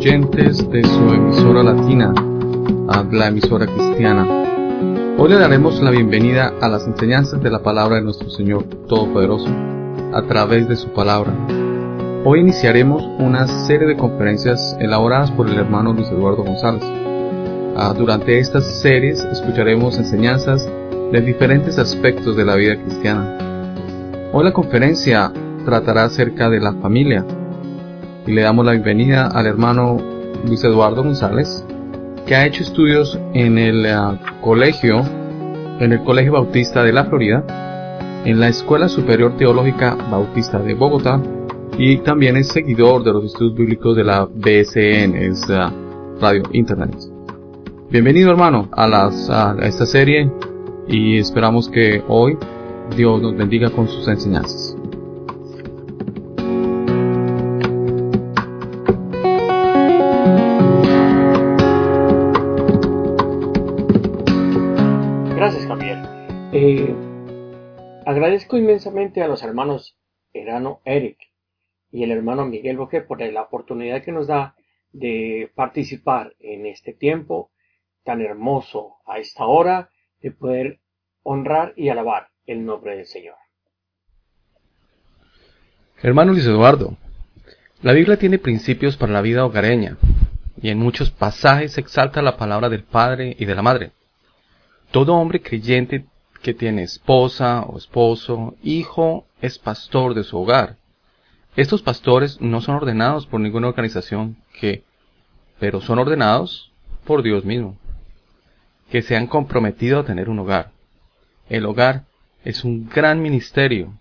de su emisora latina, a la emisora cristiana. Hoy le daremos la bienvenida a las enseñanzas de la palabra de nuestro Señor Todopoderoso a través de su palabra. Hoy iniciaremos una serie de conferencias elaboradas por el hermano Luis Eduardo González. Ah, durante estas series escucharemos enseñanzas de diferentes aspectos de la vida cristiana. Hoy la conferencia tratará acerca de la familia, y le damos la bienvenida al hermano Luis Eduardo González, que ha hecho estudios en el eh, colegio, en el Colegio Bautista de la Florida, en la Escuela Superior Teológica Bautista de Bogotá y también es seguidor de los estudios bíblicos de la BSN, es eh, Radio Internet. Bienvenido hermano a, las, a esta serie y esperamos que hoy Dios nos bendiga con sus enseñanzas. Agradezco inmensamente a los hermanos Erano Eric y el hermano Miguel Boque por la oportunidad que nos da de participar en este tiempo tan hermoso a esta hora de poder honrar y alabar el nombre del Señor. Hermano Luis Eduardo, la Biblia tiene principios para la vida hogareña y en muchos pasajes exalta la palabra del Padre y de la Madre. Todo hombre creyente que tiene esposa o esposo, hijo, es pastor de su hogar. Estos pastores no son ordenados por ninguna organización que, pero son ordenados por Dios mismo, que se han comprometido a tener un hogar. El hogar es un gran ministerio,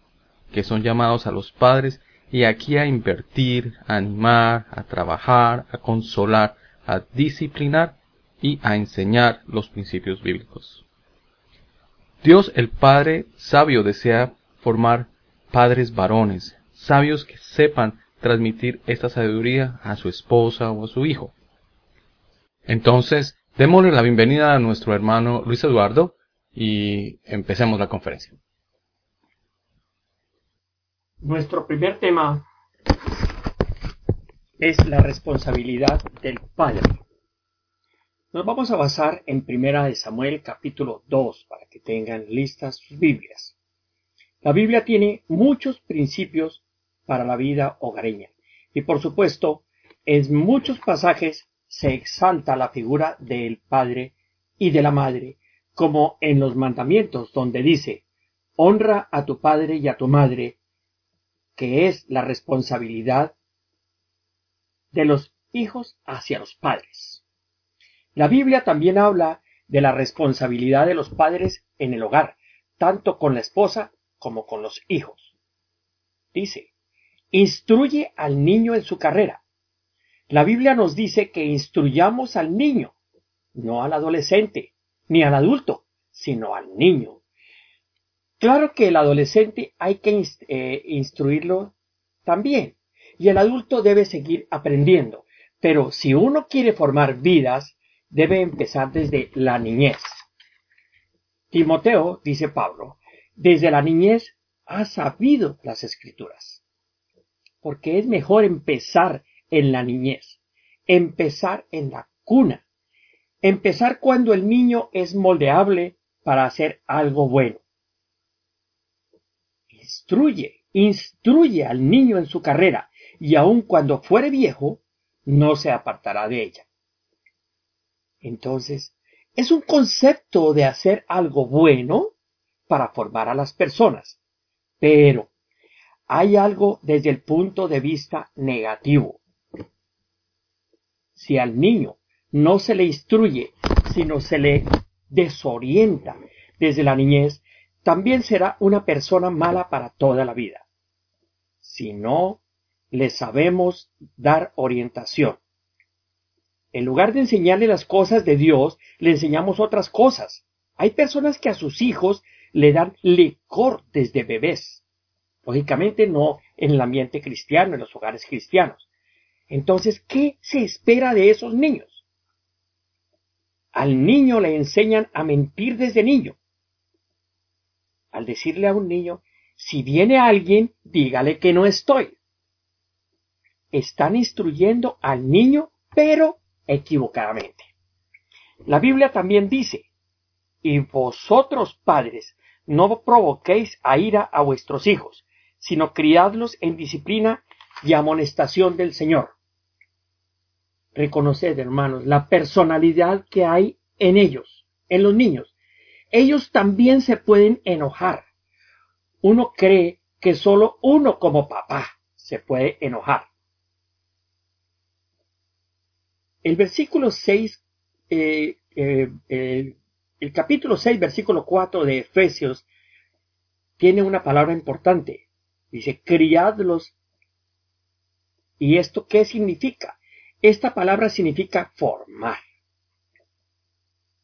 que son llamados a los padres y aquí a invertir, a animar, a trabajar, a consolar, a disciplinar y a enseñar los principios bíblicos. Dios el Padre sabio desea formar padres varones, sabios que sepan transmitir esta sabiduría a su esposa o a su hijo. Entonces, démosle la bienvenida a nuestro hermano Luis Eduardo y empecemos la conferencia. Nuestro primer tema es la responsabilidad del padre. Nos vamos a basar en Primera de Samuel capítulo 2 para que tengan listas sus Biblias. La Biblia tiene muchos principios para la vida hogareña y por supuesto en muchos pasajes se exalta la figura del padre y de la madre como en los mandamientos donde dice honra a tu padre y a tu madre que es la responsabilidad de los hijos hacia los padres. La Biblia también habla de la responsabilidad de los padres en el hogar, tanto con la esposa como con los hijos. Dice, instruye al niño en su carrera. La Biblia nos dice que instruyamos al niño, no al adolescente, ni al adulto, sino al niño. Claro que el adolescente hay que eh, instruirlo también, y el adulto debe seguir aprendiendo. Pero si uno quiere formar vidas, debe empezar desde la niñez. Timoteo, dice Pablo, desde la niñez ha sabido las escrituras. Porque es mejor empezar en la niñez, empezar en la cuna, empezar cuando el niño es moldeable para hacer algo bueno. Instruye, instruye al niño en su carrera, y aun cuando fuere viejo, no se apartará de ella. Entonces, es un concepto de hacer algo bueno para formar a las personas. Pero hay algo desde el punto de vista negativo. Si al niño no se le instruye, sino se le desorienta desde la niñez, también será una persona mala para toda la vida. Si no le sabemos dar orientación. En lugar de enseñarle las cosas de Dios, le enseñamos otras cosas. Hay personas que a sus hijos le dan licor desde bebés. Lógicamente no en el ambiente cristiano, en los hogares cristianos. Entonces, ¿qué se espera de esos niños? Al niño le enseñan a mentir desde niño. Al decirle a un niño, si viene alguien, dígale que no estoy. están instruyendo al niño, pero equivocadamente. La Biblia también dice, y vosotros padres, no provoquéis a ira a vuestros hijos, sino criadlos en disciplina y amonestación del Señor. Reconoced, hermanos, la personalidad que hay en ellos, en los niños. Ellos también se pueden enojar. Uno cree que solo uno como papá se puede enojar. El versículo 6, eh, eh, el capítulo 6, versículo 4 de Efesios, tiene una palabra importante. Dice, criadlos. ¿Y esto qué significa? Esta palabra significa formar.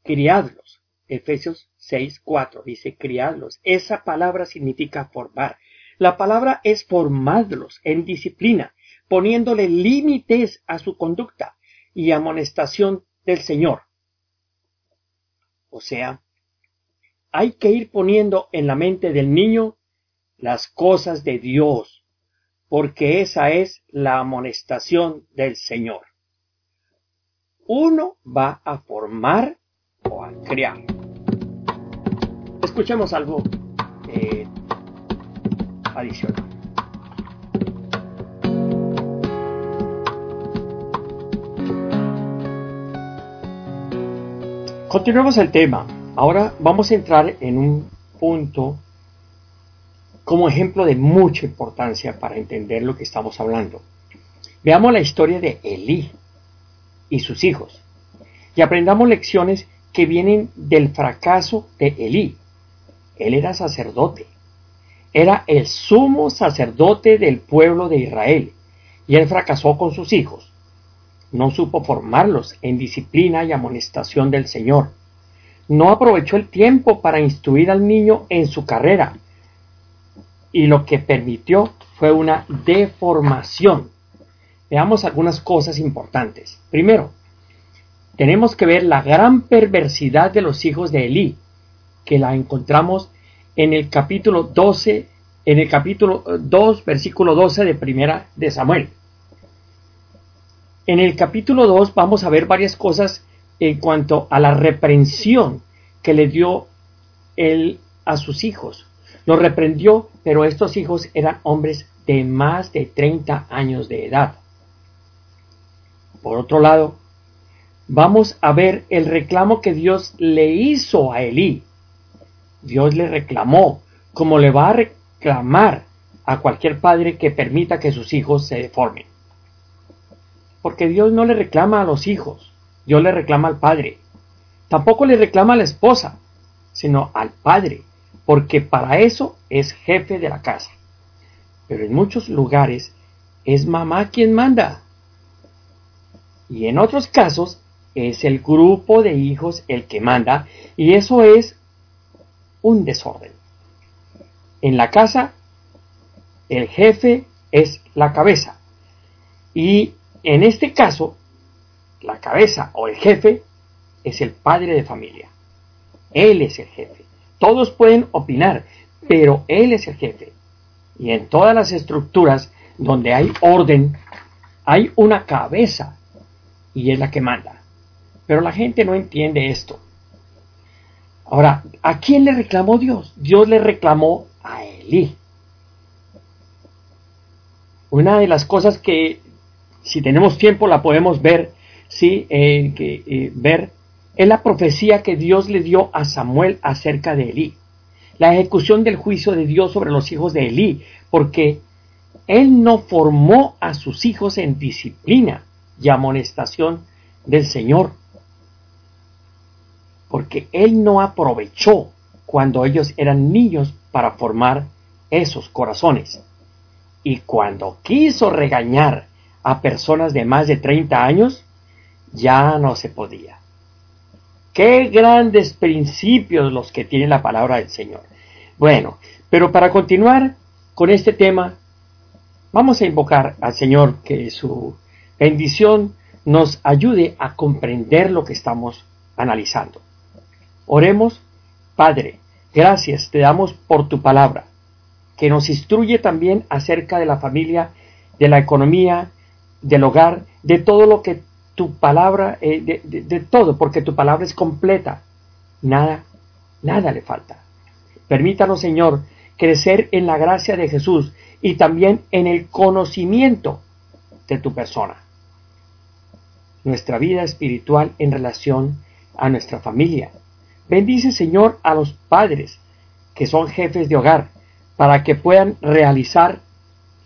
Criadlos. Efesios 6, 4 dice criadlos. Esa palabra significa formar. La palabra es formadlos en disciplina, poniéndole límites a su conducta y amonestación del Señor. O sea, hay que ir poniendo en la mente del niño las cosas de Dios, porque esa es la amonestación del Señor. Uno va a formar o a crear. Escuchemos algo eh, adicional. Continuemos el tema. Ahora vamos a entrar en un punto como ejemplo de mucha importancia para entender lo que estamos hablando. Veamos la historia de Elí y sus hijos y aprendamos lecciones que vienen del fracaso de Elí. Él era sacerdote, era el sumo sacerdote del pueblo de Israel y él fracasó con sus hijos. No supo formarlos en disciplina y amonestación del Señor. No aprovechó el tiempo para instruir al niño en su carrera y lo que permitió fue una deformación. Veamos algunas cosas importantes. Primero, tenemos que ver la gran perversidad de los hijos de Elí, que la encontramos en el capítulo 12, en el capítulo 2, versículo 12 de primera de Samuel. En el capítulo 2 vamos a ver varias cosas en cuanto a la reprensión que le dio él a sus hijos. Los reprendió, pero estos hijos eran hombres de más de 30 años de edad. Por otro lado, vamos a ver el reclamo que Dios le hizo a Elí. Dios le reclamó, como le va a reclamar a cualquier padre que permita que sus hijos se deformen. Porque Dios no le reclama a los hijos, Dios le reclama al padre. Tampoco le reclama a la esposa, sino al padre porque para eso es jefe de la casa. Pero en muchos lugares es mamá quien manda. Y en otros casos es el grupo de hijos el que manda y eso es un desorden. En la casa el jefe es la cabeza y en este caso la cabeza o el jefe es el padre de familia. Él es el jefe. Todos pueden opinar, pero Él es el jefe. Y en todas las estructuras donde hay orden, hay una cabeza y es la que manda. Pero la gente no entiende esto. Ahora, ¿a quién le reclamó Dios? Dios le reclamó a Elí. Una de las cosas que, si tenemos tiempo, la podemos ver, sí, eh, que, eh, ver es la profecía que Dios le dio a Samuel acerca de Elí. La ejecución del juicio de Dios sobre los hijos de Elí, porque él no formó a sus hijos en disciplina y amonestación del Señor, porque él no aprovechó cuando ellos eran niños para formar esos corazones. Y cuando quiso regañar a personas de más de 30 años, ya no se podía. Qué grandes principios los que tiene la palabra del Señor. Bueno, pero para continuar con este tema, vamos a invocar al Señor que su bendición nos ayude a comprender lo que estamos analizando. Oremos, Padre, gracias te damos por tu palabra, que nos instruye también acerca de la familia, de la economía, del hogar, de todo lo que tu palabra, eh, de, de todo, porque tu palabra es completa. Nada, nada le falta. Permítanos, Señor, crecer en la gracia de Jesús y también en el conocimiento de tu persona. Nuestra vida espiritual en relación a nuestra familia. Bendice, Señor, a los padres que son jefes de hogar para que puedan realizar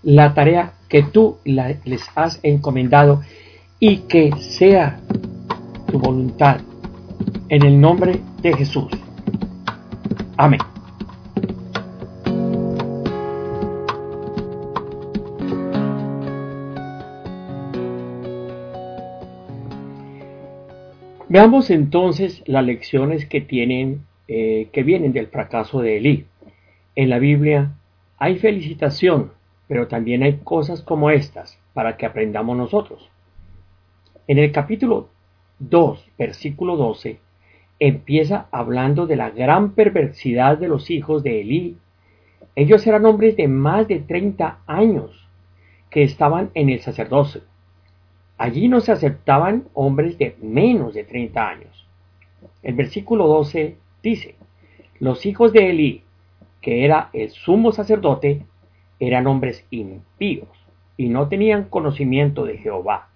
la tarea que tú les has encomendado y que sea tu voluntad. En el nombre de Jesús. Amén. Veamos entonces las lecciones que tienen, eh, que vienen del fracaso de Elí. En la Biblia hay felicitación, pero también hay cosas como estas para que aprendamos nosotros. En el capítulo 2, versículo 12, empieza hablando de la gran perversidad de los hijos de Elí. Ellos eran hombres de más de 30 años que estaban en el sacerdocio. Allí no se aceptaban hombres de menos de 30 años. El versículo 12 dice, los hijos de Elí, que era el sumo sacerdote, eran hombres impíos y no tenían conocimiento de Jehová.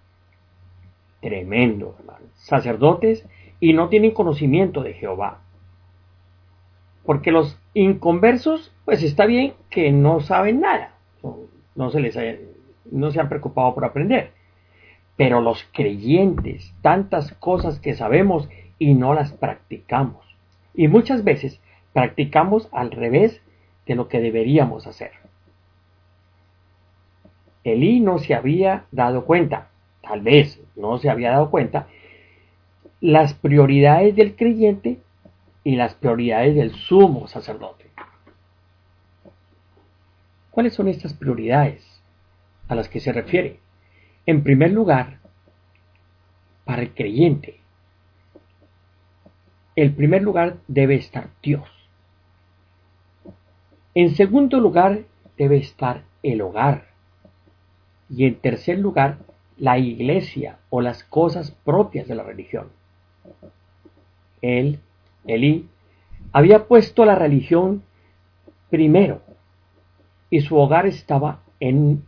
Tremendo, hermano. Sacerdotes y no tienen conocimiento de Jehová. Porque los inconversos, pues está bien que no saben nada. No se les no se han preocupado por aprender pero los creyentes, tantas cosas que sabemos y no las practicamos. Y muchas veces practicamos al revés de lo que deberíamos hacer. Elí no se había dado cuenta, tal vez no se había dado cuenta, las prioridades del creyente y las prioridades del sumo sacerdote. ¿Cuáles son estas prioridades a las que se refiere? En primer lugar, para el creyente, el primer lugar debe estar Dios. En segundo lugar debe estar el hogar. Y en tercer lugar, la iglesia o las cosas propias de la religión. Él, Elí, había puesto la religión primero y su hogar estaba en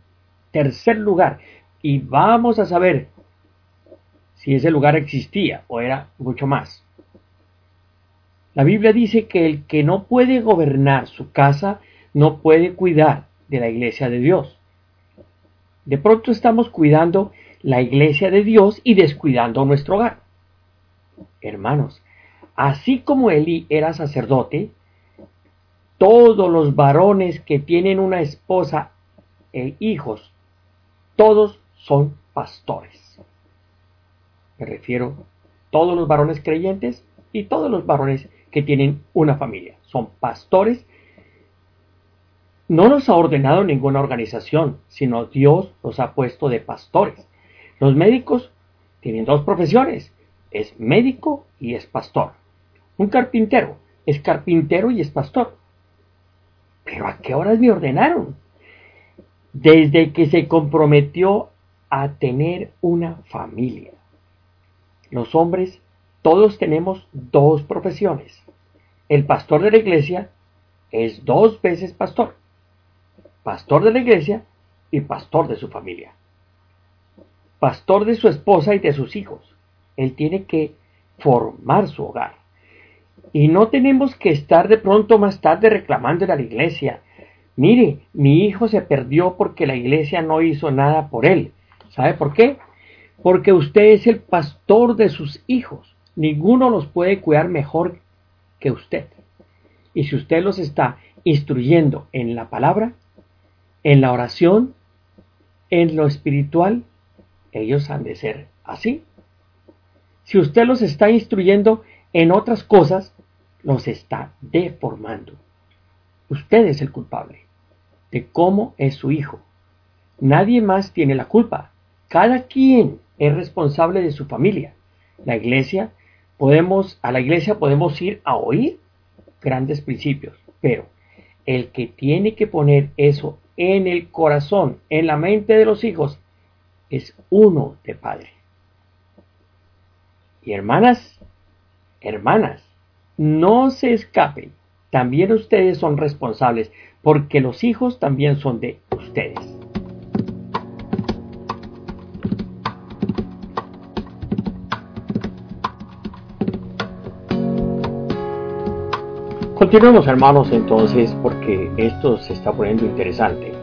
tercer lugar y vamos a saber si ese lugar existía o era mucho más. La Biblia dice que el que no puede gobernar su casa no puede cuidar de la iglesia de Dios. De pronto estamos cuidando la iglesia de Dios y descuidando nuestro hogar. Hermanos, así como Elí era sacerdote, todos los varones que tienen una esposa e hijos, todos son pastores. Me refiero todos los varones creyentes y todos los varones que tienen una familia. Son pastores. No los ha ordenado ninguna organización, sino Dios los ha puesto de pastores. Los médicos tienen dos profesiones. Es médico y es pastor. Un carpintero es carpintero y es pastor. Pero ¿a qué horas me ordenaron? Desde que se comprometió a tener una familia. Los hombres todos tenemos dos profesiones. El pastor de la iglesia es dos veces pastor. Pastor de la iglesia y pastor de su familia. Pastor de su esposa y de sus hijos. Él tiene que formar su hogar. Y no tenemos que estar de pronto más tarde reclamando a la iglesia. Mire, mi hijo se perdió porque la iglesia no hizo nada por él. ¿Sabe por qué? Porque usted es el pastor de sus hijos. Ninguno los puede cuidar mejor que usted. Y si usted los está instruyendo en la palabra, en la oración, en lo espiritual, ellos han de ser así. Si usted los está instruyendo en otras cosas, los está deformando. Usted es el culpable de cómo es su hijo. Nadie más tiene la culpa. Cada quien es responsable de su familia. La iglesia, podemos, a la iglesia podemos ir a oír grandes principios, pero el que tiene que poner eso en el corazón, en la mente de los hijos, es uno de Padre. Y hermanas, hermanas, no se escapen. También ustedes son responsables porque los hijos también son de ustedes. Continuemos hermanos entonces porque esto se está poniendo interesante.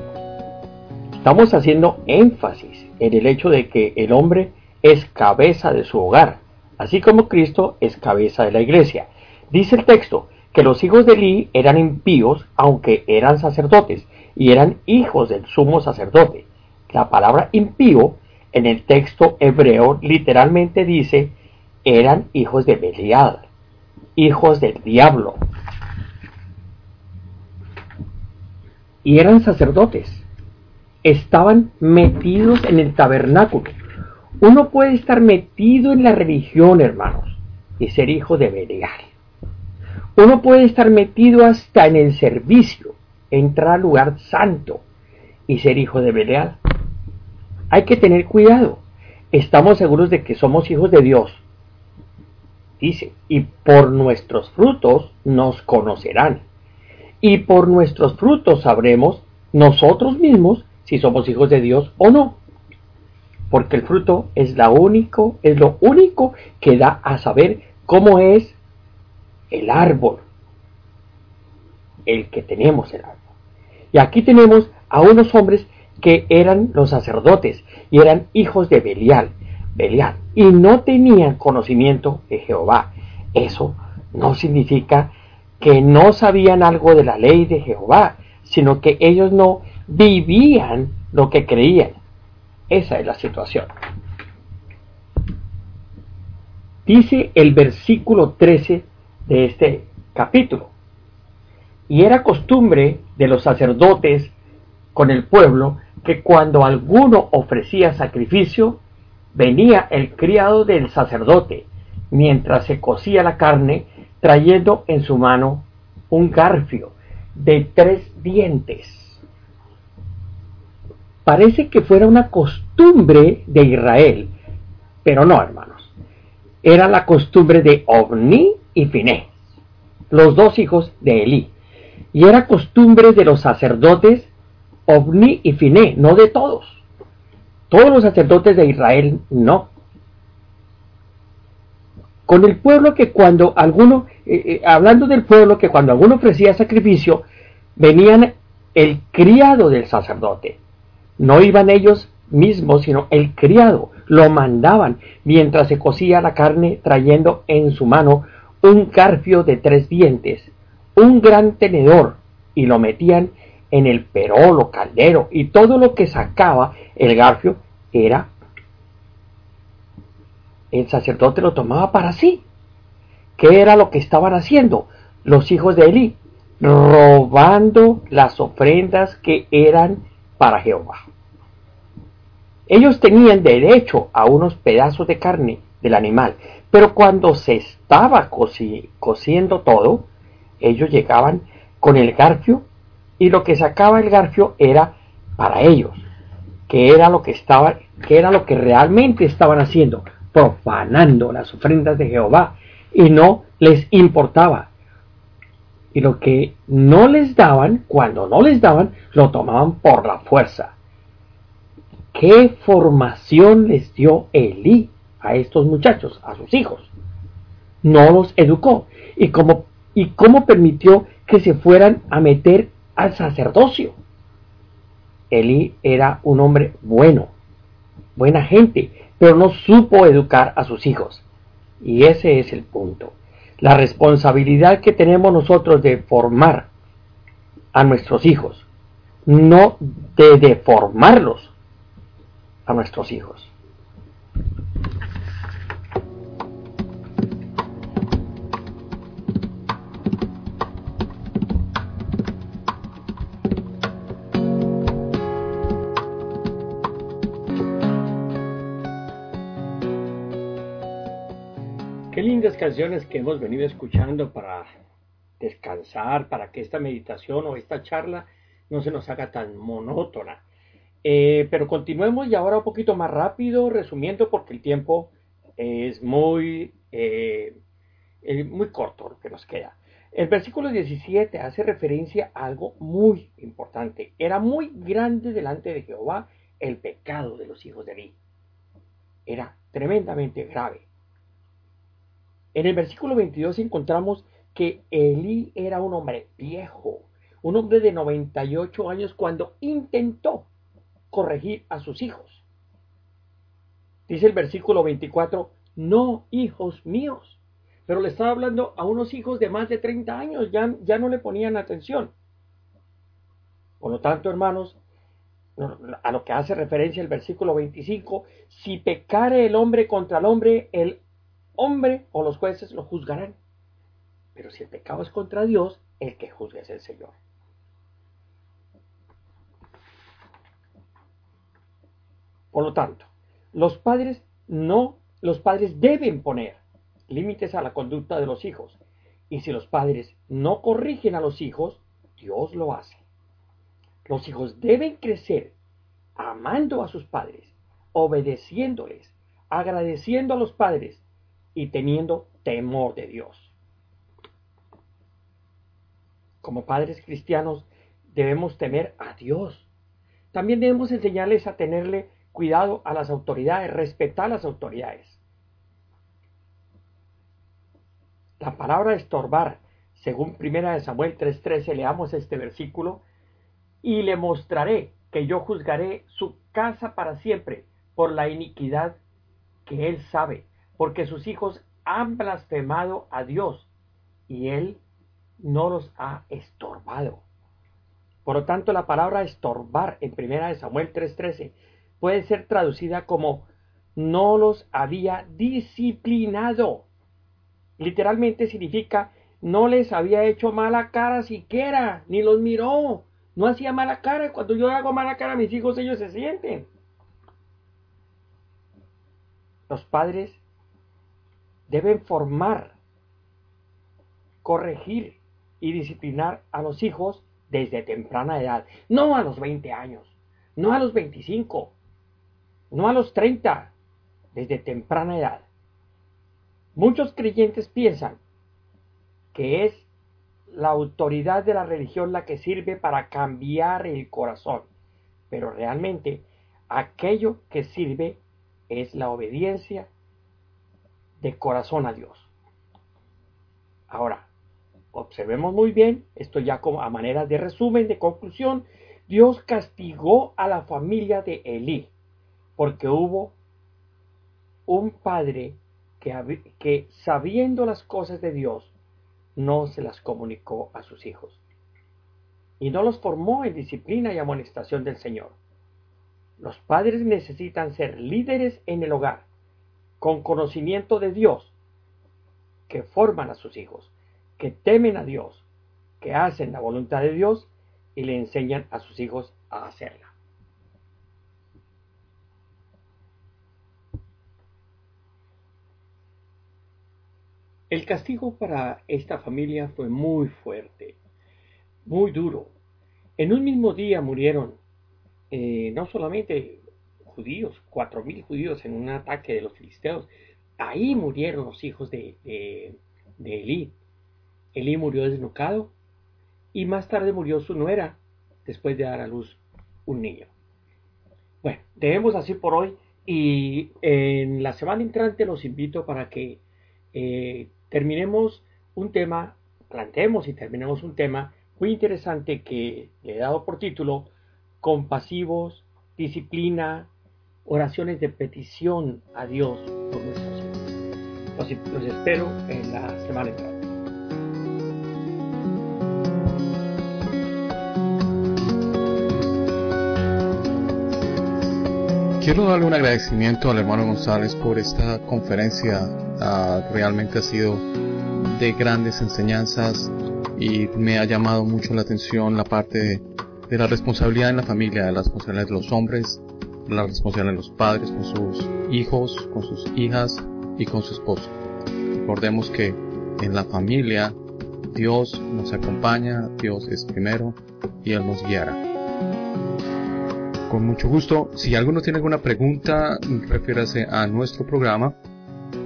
Estamos haciendo énfasis en el hecho de que el hombre es cabeza de su hogar, así como Cristo es cabeza de la iglesia. Dice el texto que los hijos de Eli eran impíos aunque eran sacerdotes y eran hijos del sumo sacerdote. La palabra impío en el texto hebreo literalmente dice eran hijos de Belial, hijos del diablo. Y eran sacerdotes estaban metidos en el tabernáculo. Uno puede estar metido en la religión, hermanos, y ser hijo de Belial. Uno puede estar metido hasta en el servicio, entrar al lugar santo y ser hijo de Belial. Hay que tener cuidado. Estamos seguros de que somos hijos de Dios. Dice, y por nuestros frutos nos conocerán. Y por nuestros frutos sabremos nosotros mismos si somos hijos de Dios o no. Porque el fruto es, la único, es lo único que da a saber cómo es el árbol, el que tenemos el árbol. Y aquí tenemos a unos hombres que eran los sacerdotes y eran hijos de Belial, Belial, y no tenían conocimiento de Jehová. Eso no significa que no sabían algo de la ley de Jehová, sino que ellos no vivían lo que creían. Esa es la situación. Dice el versículo 13 de este capítulo. Y era costumbre de los sacerdotes con el pueblo que cuando alguno ofrecía sacrificio, venía el criado del sacerdote, mientras se cocía la carne, trayendo en su mano un garfio de tres dientes parece que fuera una costumbre de Israel, pero no, hermanos. Era la costumbre de Ovni y Finé, los dos hijos de Elí. Y era costumbre de los sacerdotes Ovni y Finé, no de todos. Todos los sacerdotes de Israel no. Con el pueblo que cuando alguno, eh, eh, hablando del pueblo que cuando alguno ofrecía sacrificio, venían el criado del sacerdote, no iban ellos mismos, sino el criado. Lo mandaban mientras se cocía la carne trayendo en su mano un garfio de tres dientes, un gran tenedor, y lo metían en el perolo, caldero, y todo lo que sacaba el garfio era... El sacerdote lo tomaba para sí. ¿Qué era lo que estaban haciendo los hijos de Elí? Robando las ofrendas que eran para Jehová. Ellos tenían derecho a unos pedazos de carne del animal, pero cuando se estaba cociendo todo, ellos llegaban con el garfio y lo que sacaba el garfio era para ellos, que era lo que estaba, que era lo que realmente estaban haciendo, profanando las ofrendas de Jehová y no les importaba. Y lo que no les daban, cuando no les daban, lo tomaban por la fuerza. ¿Qué formación les dio Elí a estos muchachos, a sus hijos? No los educó. ¿Y cómo, y cómo permitió que se fueran a meter al sacerdocio? Elí era un hombre bueno, buena gente, pero no supo educar a sus hijos. Y ese es el punto la responsabilidad que tenemos nosotros de formar a nuestros hijos, no de deformarlos a nuestros hijos. Que hemos venido escuchando para descansar, para que esta meditación o esta charla no se nos haga tan monótona. Eh, pero continuemos y ahora un poquito más rápido, resumiendo, porque el tiempo es muy, eh, muy corto lo que nos queda. El versículo 17 hace referencia a algo muy importante. Era muy grande delante de Jehová el pecado de los hijos de Eli. Era tremendamente grave. En el versículo 22 encontramos que Elí era un hombre viejo, un hombre de 98 años cuando intentó corregir a sus hijos. Dice el versículo 24, no hijos míos, pero le estaba hablando a unos hijos de más de 30 años, ya, ya no le ponían atención. Por lo tanto, hermanos, a lo que hace referencia el versículo 25, si pecare el hombre contra el hombre, el hombre o los jueces lo juzgarán. Pero si el pecado es contra Dios, el que juzga es el Señor. Por lo tanto, los padres no, los padres deben poner límites a la conducta de los hijos. Y si los padres no corrigen a los hijos, Dios lo hace. Los hijos deben crecer amando a sus padres, obedeciéndoles, agradeciendo a los padres y teniendo temor de Dios. Como padres cristianos debemos temer a Dios. También debemos enseñarles a tenerle cuidado a las autoridades, respetar las autoridades. La palabra estorbar, según 1 Samuel 3:13, leamos este versículo, y le mostraré que yo juzgaré su casa para siempre por la iniquidad que él sabe, porque sus hijos han blasfemado a Dios y él no los ha estorbado. Por lo tanto, la palabra estorbar en 1 Samuel 3:13 puede ser traducida como no los había disciplinado. Literalmente significa no les había hecho mala cara siquiera, ni los miró, no hacía mala cara. Cuando yo hago mala cara a mis hijos, ellos se sienten. Los padres deben formar, corregir y disciplinar a los hijos desde temprana edad, no a los 20 años, no a los 25, no a los 30, desde temprana edad. Muchos creyentes piensan que es la autoridad de la religión la que sirve para cambiar el corazón, pero realmente aquello que sirve es la obediencia de corazón a Dios. Ahora, observemos muy bien, esto ya como a manera de resumen, de conclusión, Dios castigó a la familia de Elí, porque hubo un padre que, que sabiendo las cosas de Dios, no se las comunicó a sus hijos. Y no los formó en disciplina y amonestación del Señor. Los padres necesitan ser líderes en el hogar, con conocimiento de Dios, que forman a sus hijos, que temen a Dios, que hacen la voluntad de Dios y le enseñan a sus hijos a hacerla. El castigo para esta familia fue muy fuerte, muy duro. En un mismo día murieron eh, no solamente judíos, cuatro mil judíos en un ataque de los filisteos, ahí murieron los hijos de, de, de Elí. Elí murió desnucado y más tarde murió su nuera después de dar a luz un niño. Bueno, debemos así por hoy y en la semana entrante los invito para que eh, terminemos un tema, planteemos y terminemos un tema muy interesante que le he dado por título Compasivos, Disciplina, Oraciones de Petición a Dios por nuestros hijos. Los, espero en la semana entrante. Quiero darle un agradecimiento al hermano González por esta conferencia realmente ha sido de grandes enseñanzas y me ha llamado mucho la atención la parte de, la responsabilidad en la familia, de la responsabilidad de los hombres, la responsabilidad de los padres con sus hijos, con sus hijas y con su esposo. Recordemos que en la familia Dios nos acompaña, Dios es primero y Él nos guiará. Con mucho gusto. Si alguno tiene alguna pregunta, refiérase a nuestro programa.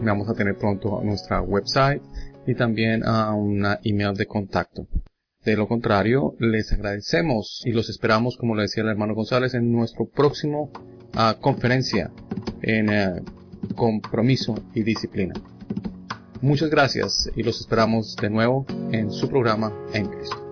Vamos a tener pronto nuestra website y también a una email de contacto. De lo contrario, les agradecemos y los esperamos, como le decía el hermano González, en nuestro próximo uh, conferencia en uh, compromiso y disciplina. Muchas gracias y los esperamos de nuevo en su programa En Cristo.